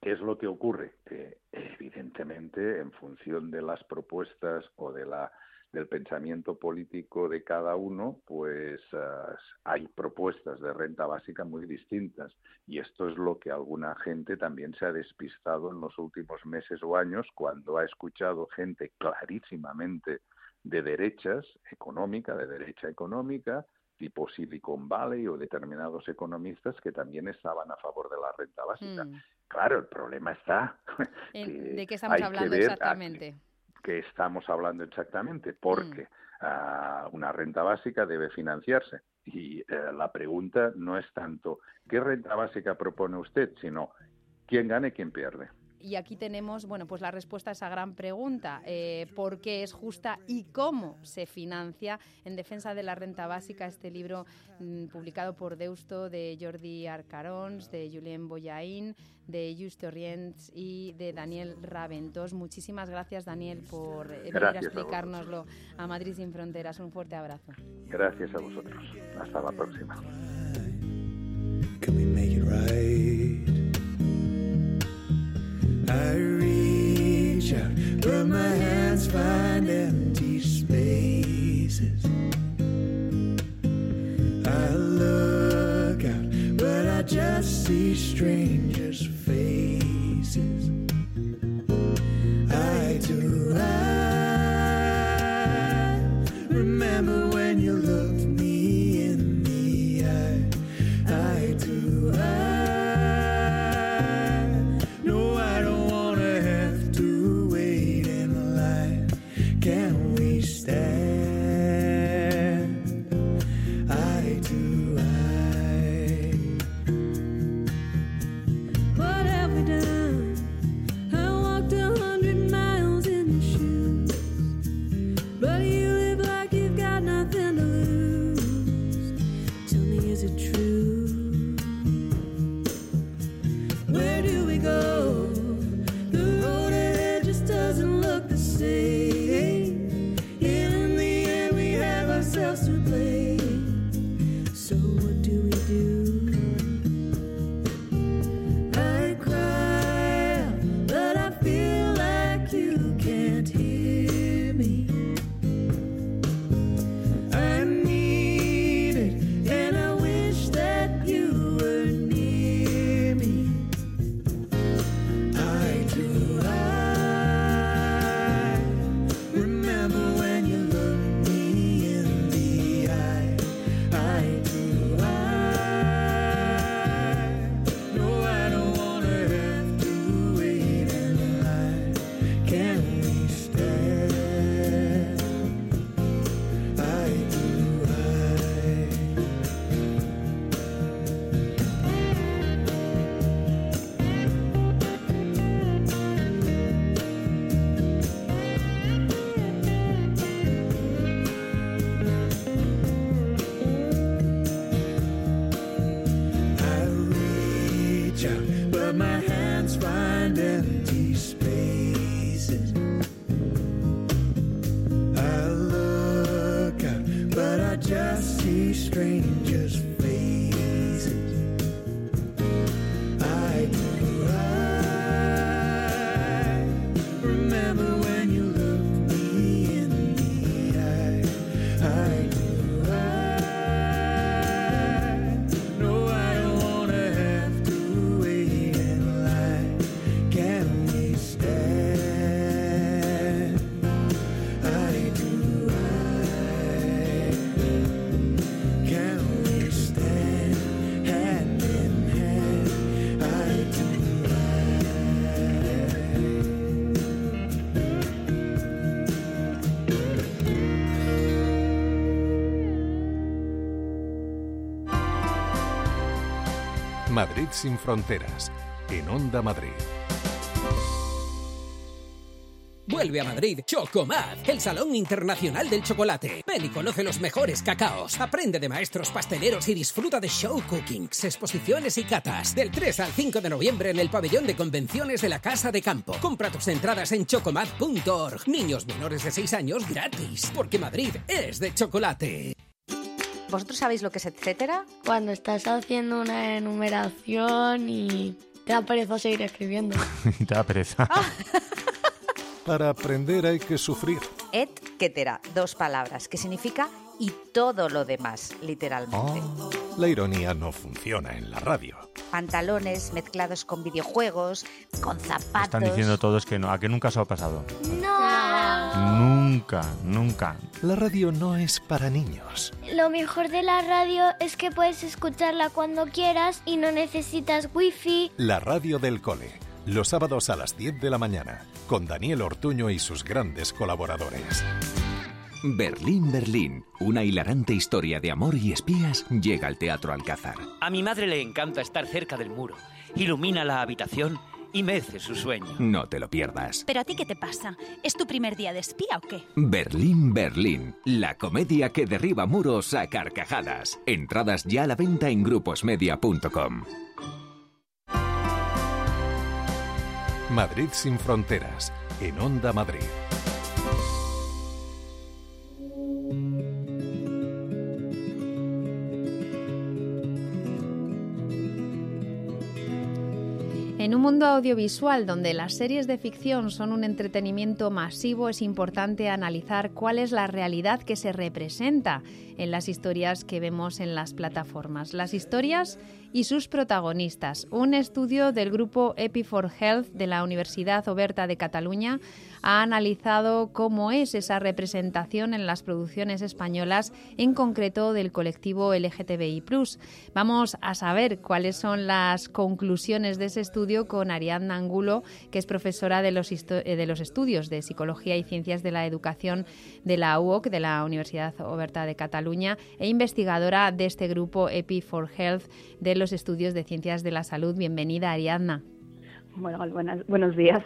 ¿qué es lo que ocurre? Que evidentemente, en función de las propuestas o de la del pensamiento político de cada uno, pues ah, hay propuestas de renta básica muy distintas. Y esto es lo que alguna gente también se ha despistado en los últimos meses o años cuando ha escuchado gente clarísimamente de derechas económica, de derecha económica, tipo Silicon Valley o determinados economistas que también estaban a favor de la renta básica. Mm. Claro, el problema está. ¿De qué estamos hablando exactamente? Que estamos hablando exactamente, porque mm. ah, una renta básica debe financiarse. Y eh, la pregunta no es tanto qué renta básica propone usted, sino quién gana y quién pierde. Y aquí tenemos, bueno, pues la respuesta a esa gran pregunta, eh, ¿por qué es justa y cómo se financia en defensa de la renta básica este libro mm, publicado por Deusto de Jordi Arcarons, de Julien Boyain, de Justo Rients y de Daniel Raventos. Muchísimas gracias, Daniel, por eh, venir a explicárnoslo a, Madrid sin Fronteras. Un fuerte abrazo. Gracias a vosotros. Hasta la próxima. I reach out, but my hands find empty spaces. I look out, but I just see strangers' Madrid sin fronteras, en Onda Madrid. Vuelve a Madrid Chocomad, el Salón Internacional del Chocolate. Ven y conoce los mejores cacaos. Aprende de maestros pasteleros y disfruta de show cookings, exposiciones y catas. Del 3 al 5 de noviembre en el pabellón de convenciones de la Casa de Campo. Compra tus entradas en chocomad.org. Niños menores de 6 años gratis, porque Madrid es de chocolate. ¿Vosotros sabéis lo que es etcétera? Cuando estás haciendo una enumeración y te da pereza seguir escribiendo. te da pereza. Para aprender hay que sufrir. Etcétera, dos palabras, que significa y todo lo demás, literalmente. Oh, la ironía no funciona en la radio. Pantalones mezclados con videojuegos, con zapatos. Están diciendo todos que no, a que nunca se ha pasado. No. Nunca, nunca. La radio no es para niños. Lo mejor de la radio es que puedes escucharla cuando quieras y no necesitas wifi. La radio del cole. Los sábados a las 10 de la mañana, con Daniel Ortuño y sus grandes colaboradores. Berlín, Berlín, una hilarante historia de amor y espías llega al Teatro Alcázar. A mi madre le encanta estar cerca del muro. Ilumina la habitación y mece su sueño. No te lo pierdas. ¿Pero a ti qué te pasa? ¿Es tu primer día de espía o qué? Berlín, Berlín, la comedia que derriba muros a carcajadas. Entradas ya a la venta en gruposmedia.com. Madrid sin fronteras, en Onda Madrid. En un mundo audiovisual donde las series de ficción son un entretenimiento masivo, es importante analizar cuál es la realidad que se representa en las historias que vemos en las plataformas. Las historias y sus protagonistas. Un estudio del grupo Epi4 Health de la Universidad Oberta de Cataluña ha analizado cómo es esa representación en las producciones españolas, en concreto del colectivo LGTBI. Vamos a saber cuáles son las conclusiones de ese estudio con Ariadna Angulo, que es profesora de los, eh, de los estudios de Psicología y Ciencias de la Educación de la UOC, de la Universidad Oberta de Cataluña, e investigadora de este grupo EPI4 Health de los estudios de Ciencias de la Salud. Bienvenida, Ariadna. Bueno, buenos días.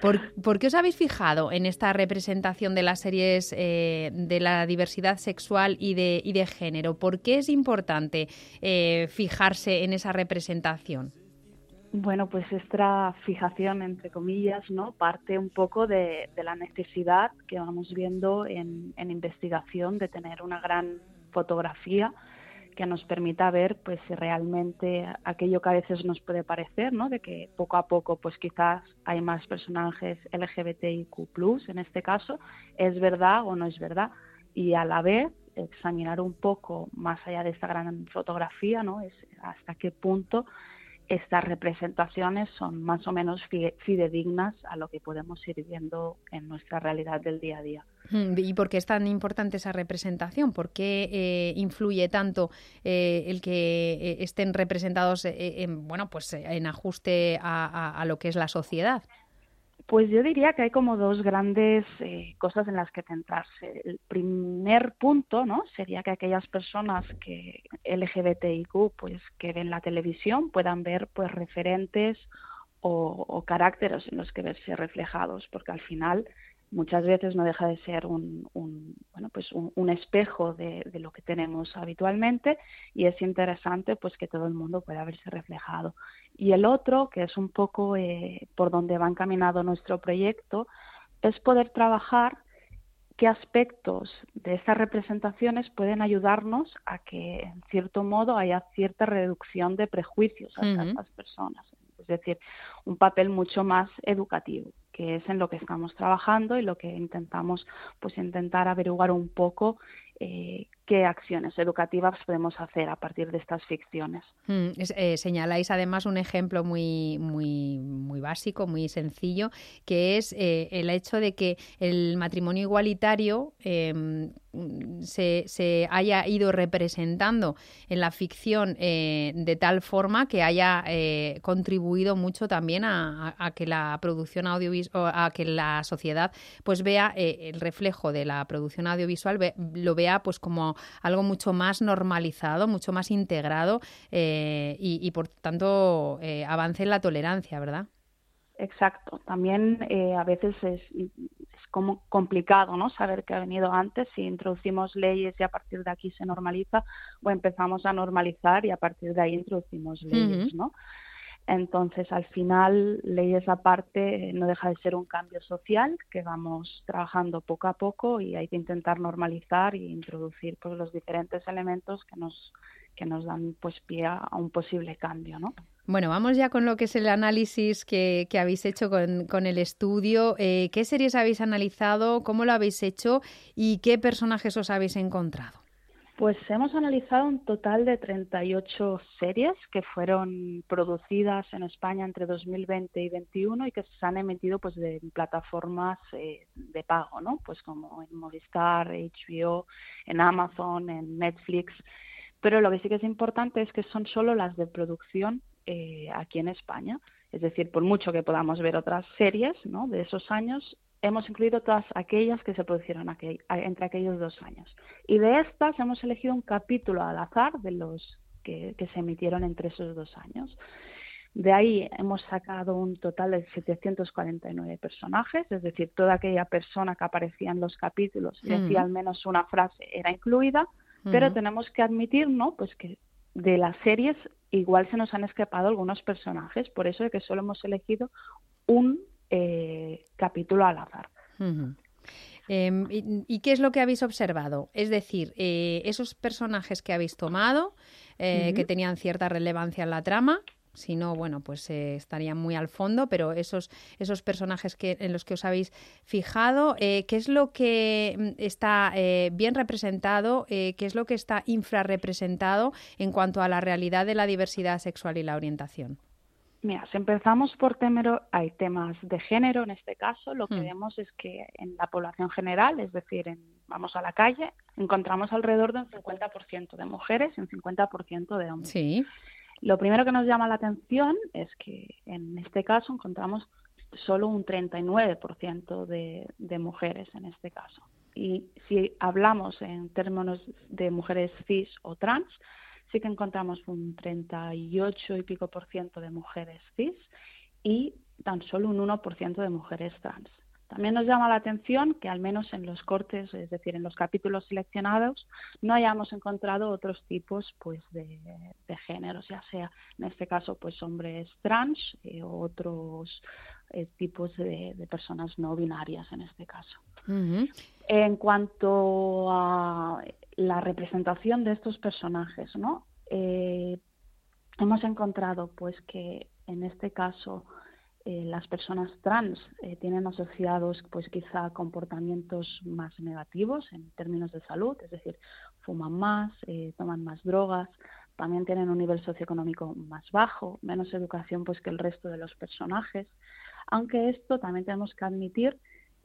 ¿Por, qué os habéis fijado en esta representación de las series eh, de la diversidad sexual y de, y de género? ¿Por qué es importante eh, fijarse en esa representación? Bueno, pues esta fijación, entre comillas, ¿no? parte un poco de, la necesidad que vamos viendo en, en investigación de tener una gran fotografía que nos permita ver pues si realmente aquello que a veces nos puede parecer, ¿no? De que poco a poco pues quizás hay más personajes LGBTIQ+, en este caso, es verdad o no es verdad y a la vez examinar un poco más allá de esta gran fotografía, ¿no? Es hasta qué punto estas representaciones son más o menos fidedignas a lo que podemos ir viendo en nuestra realidad del día a día. Hmm, ¿Y por qué es tan importante esa representación? ¿Por qué eh, influye tanto eh, el que eh, estén representados en, bueno, pues, en ajuste a lo que es la sociedad? Pues yo diría que hay como dos grandes eh, cosas en las que centrarse. El primer punto, ¿no? Sería que aquellas personas que LGBTIQ, pues que ven la televisión, puedan ver, pues referentes o, o caracteres en los que verse reflejados, porque al final muchas veces no deja de ser un, bueno pues un, espejo de, lo que tenemos habitualmente y es interesante pues que todo el mundo pueda verse reflejado. Y el otro que es un poco eh, por donde va encaminado nuestro proyecto es poder trabajar qué aspectos de estas representaciones pueden ayudarnos a que en cierto modo haya cierta reducción de prejuicios hacia estas personas. Es decir un papel mucho más educativo que es en lo que estamos trabajando y lo que intentamos, pues intentar averiguar un poco eh, qué acciones educativas podemos hacer a partir de estas ficciones. Mm, eh, señaláis además un ejemplo muy, muy, muy básico, muy sencillo, que es eh, el hecho de que el matrimonio igualitario em, se, se, haya ido representando en la ficción de tal forma que haya contribuido mucho también a, a, que la producción audiovisual, a que la sociedad pues vea el reflejo de la producción audiovisual, lo vea pues como sino algo mucho más normalizado, mucho más integrado eh, y, por tanto avance en la tolerancia, ¿verdad? Exacto. También a veces es, como complicado ¿no? saber qué ha venido antes, si introducimos leyes y a partir de aquí se normaliza, o empezamos a normalizar y a partir de ahí introducimos leyes, ¿no? Entonces, al final, leyes aparte, no deja de ser un cambio social que vamos trabajando poco a poco y hay que intentar normalizar e introducir pues, los diferentes elementos que nos, que nos dan pues, pie a un posible cambio. ¿no? Bueno, vamos ya con lo que es el análisis que, que habéis hecho con, con el estudio. Eh, ¿Qué series habéis analizado? ¿Cómo lo habéis hecho? ¿Y qué personajes os habéis encontrado? Pues hemos analizado un total de 38 series que fueron producidas en España entre 2020 y 2021 y que se han emitido pues de plataformas eh, de pago, ¿no? Pues como en Movistar, HBO, en Amazon, en Netflix. Pero lo que sí que es importante es que son solo las de producción eh, aquí en España. Es decir, por mucho que podamos ver otras series ¿no? de esos años, hemos incluido todas aquellas que se produjeron entre aquellos dos años. Y de estas hemos elegido un capítulo al azar de los que, se emitieron entre esos dos años. De ahí hemos sacado un total de 749 personajes, es decir, toda aquella persona que aparecía en los capítulos y decía al menos una frase era incluida, pero tenemos que admitir, ¿no? Pues que de las series igual se nos han escapado algunos personajes, por eso es que solo hemos elegido un eh, capítulo al azar. Em, y, qué es lo que habéis observado? Es decir, eh, esos personajes que habéis tomado, eh, que tenían cierta relevancia en la trama, si no, bueno, pues estarían muy al fondo, pero esos, esos personajes que, en los que os habéis fijado, ¿qué es lo que mm, está bien representado, qué es lo que está infrarrepresentado en cuanto a la realidad de la diversidad sexual y la orientación? Mira, si empezamos por temero, hay temas de género en este caso. Lo que hmm. vemos es que en la población general, es decir, en, vamos a la calle, encontramos alrededor de un 50% de mujeres y un 50% de hombres. Sí. Lo primero que nos llama la atención es que en este caso encontramos solo un 39% de, de mujeres en este caso. Y si hablamos en términos de mujeres cis o trans, sí que encontramos un 38 y pico por ciento de mujeres cis y tan solo un 1% de mujeres trans. También nos llama la atención que al menos en los cortes, es decir, en los capítulos seleccionados, no hayamos encontrado otros tipos pues de, géneros, ya sea en este caso pues hombres trans eh, o otros eh, tipos de, personas no binarias en este caso. En cuanto a la representación de estos personajes, ¿no? Eh, hemos encontrado pues que en este caso eh, las personas trans eh, tienen asociados pues quizá comportamientos más negativos en términos de salud, es decir, fuman más, toman más drogas, también tienen un nivel socioeconómico más bajo, menos educación pues que el resto de los personajes, aunque esto también tenemos que admitir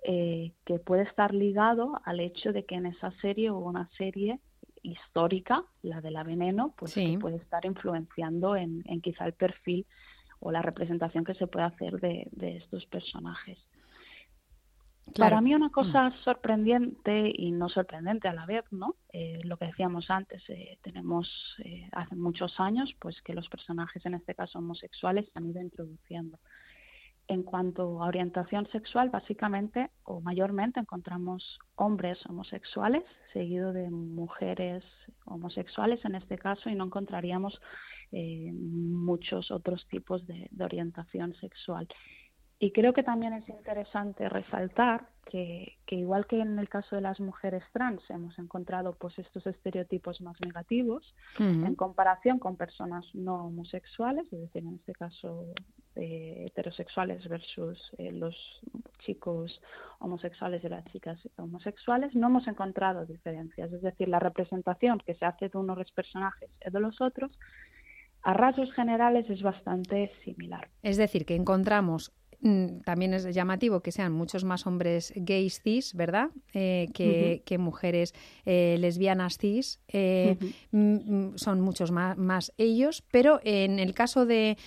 eh, que puede estar ligado al hecho de que en esa serie o una serie histórica, la de la veneno, pues puede estar influenciando en, quizá el perfil o la representación que se puede hacer de, estos personajes. Para mí una cosa mm. sorprendente y no sorprendente a la vez, ¿no? Eh, lo que decíamos antes, eh, tenemos hace muchos años, pues que los personajes, en este caso homosexuales, se han ido introduciendo. En cuanto a orientación sexual, básicamente o mayormente encontramos hombres homosexuales seguido de mujeres homosexuales en este caso y no encontraríamos eh, muchos otros tipos de, orientación sexual. Y creo que también es interesante resaltar que, igual que en el caso de las mujeres trans hemos encontrado pues estos estereotipos más negativos en comparación con personas no homosexuales, es decir, en este caso eh, heterosexuales versus eh, los chicos homosexuales y las chicas homosexuales, no hemos encontrado diferencias. Es decir, la representación que se hace de unos personajes y de los otros a rasgos generales es bastante similar. Es decir, que encontramos también es llamativo que sean muchos más hombres gays cis, ¿verdad? Eh, que, mujeres eh, lesbianas cis. Eh, mm, mm, son muchos más, ellos, pero en el caso de,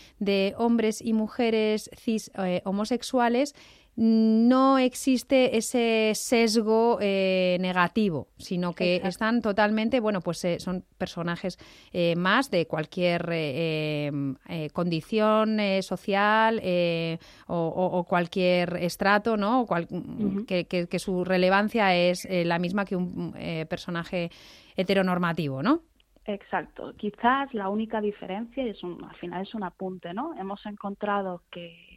hombres y mujeres cis homosexuales, no existe ese sesgo eh, negativo, sino que están totalmente, bueno, pues eh, son personajes eh, más de cualquier condición social o, cualquier estrato, ¿no? que, su relevancia es la misma que un personaje heteronormativo, ¿no? Exacto. Quizás la única diferencia, y es al final es un apunte, ¿no? Hemos encontrado que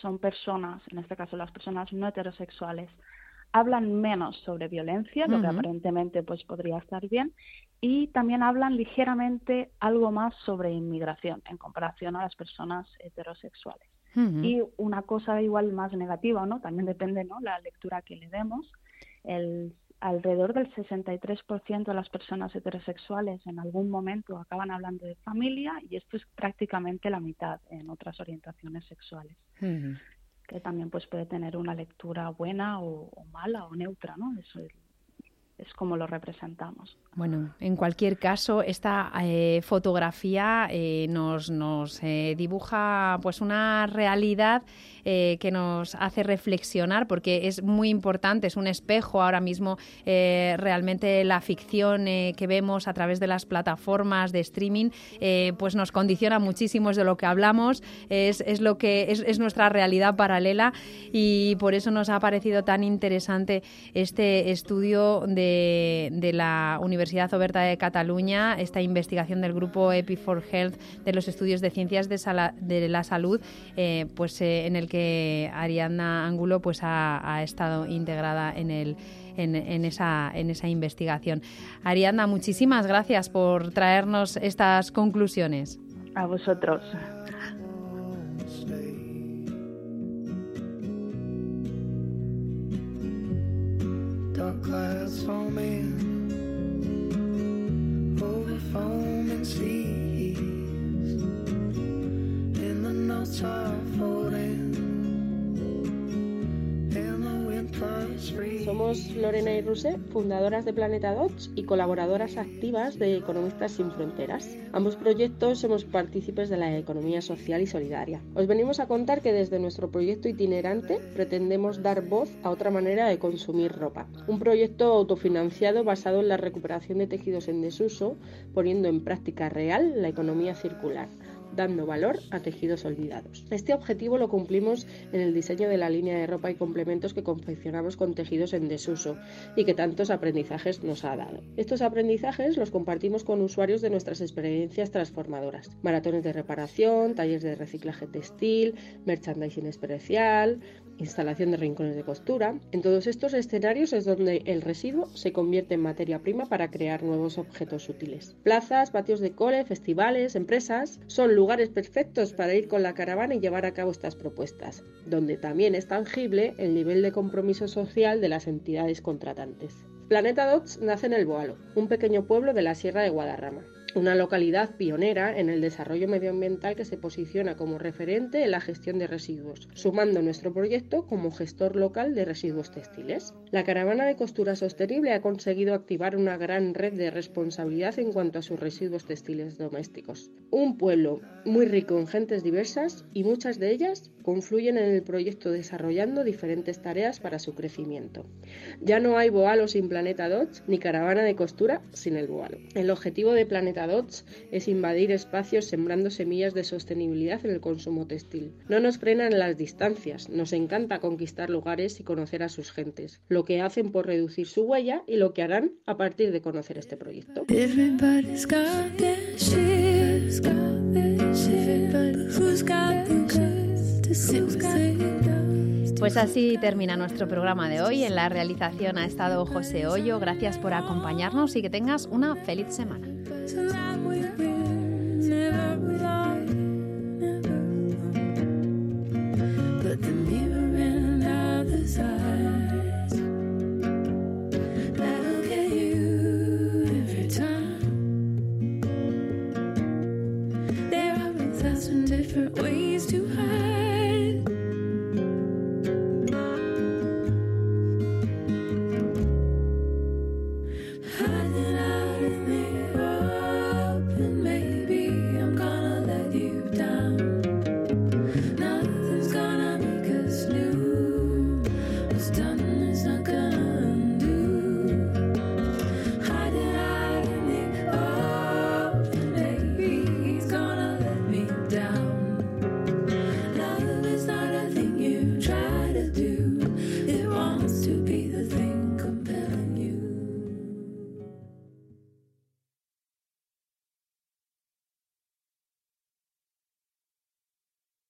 son personas, en este caso las personas no heterosexuales, hablan menos sobre violencia, lo que aparentemente pues podría estar bien, y también hablan ligeramente algo más sobre inmigración en comparación a las personas heterosexuales. Y una cosa igual más negativa, ¿no? También depende, ¿no? La lectura que le demos. El alrededor del 63% de las personas heterosexuales en algún momento acaban hablando de familia y esto es prácticamente la mitad en otras orientaciones sexuales. Que también pues puede tener una lectura buena o, mala o neutra, ¿no? Eso es, es como lo representamos. Bueno, en cualquier caso, esta eh, fotografía eh, nos, nos eh, dibuja pues una realidad que nos hace reflexionar porque es muy importante, es un espejo ahora mismo realmente la ficción que vemos a través de las plataformas de streaming pues nos condiciona muchísimo es de lo que hablamos, es, es lo que es, es, nuestra realidad paralela y por eso nos ha parecido tan interesante este estudio de, de la Universidad Oberta de Cataluña, esta investigación del grupo EPI4 Health de los estudios de ciencias de, la salud, eh, pues eh, en el que Ariadna Angulo pues ha, estado integrada en el en, esa, en esa investigación. Ariadna, muchísimas gracias por traernos estas conclusiones. A vosotros. clouds foaming over and seas, and the notes are folding. Somos Lorena y Ruse, fundadoras de Planeta Dots y colaboradoras activas de Economistas Sin Fronteras. Ambos proyectos somos partícipes de la economía social y solidaria. Os venimos a contar que desde nuestro proyecto itinerante pretendemos dar voz a otra manera de consumir ropa. Un proyecto autofinanciado basado en la recuperación de tejidos en desuso, poniendo en práctica real la economía circular dando valor a tejidos olvidados. Este objetivo lo cumplimos en el diseño de la línea de ropa y complementos que confeccionamos con tejidos en desuso y que tantos aprendizajes nos ha dado. Estos aprendizajes los compartimos con usuarios de nuestras experiencias transformadoras. Maratones de reparación, talleres de reciclaje textil, merchandising especial, instalación de rincones de costura. En todos estos escenarios es donde el residuo se convierte en materia prima para crear nuevos objetos útiles. Plazas, patios de cole, festivales, empresas son lugares perfectos para ir con la caravana y llevar a cabo estas propuestas, donde también es tangible el nivel de compromiso social de las entidades contratantes. Planeta Dots nace en El Boalo, un pequeño pueblo de la Sierra de Guadarrama una localidad pionera en el desarrollo medioambiental que se posiciona como referente en la gestión de residuos, sumando nuestro proyecto como gestor local de residuos textiles. La caravana de costura sostenible ha conseguido activar una gran red de responsabilidad en cuanto a sus residuos textiles domésticos. Un pueblo muy rico en gentes diversas y muchas de ellas confluyen en el proyecto desarrollando diferentes tareas para su crecimiento. Ya no hay boalo sin Planeta Dodge ni caravana de costura sin el boalo. El objetivo de Planeta Dodge es invadir espacios sembrando semillas de sostenibilidad en el consumo textil. No nos frenan las distancias, nos encanta conquistar lugares y conocer a sus gentes, lo que hacen por reducir su huella y lo que harán a partir de conocer este proyecto. Pues así termina nuestro programa de hoy. En la realización ha estado José Hoyo. Gracias por acompañarnos y que tengas una feliz semana.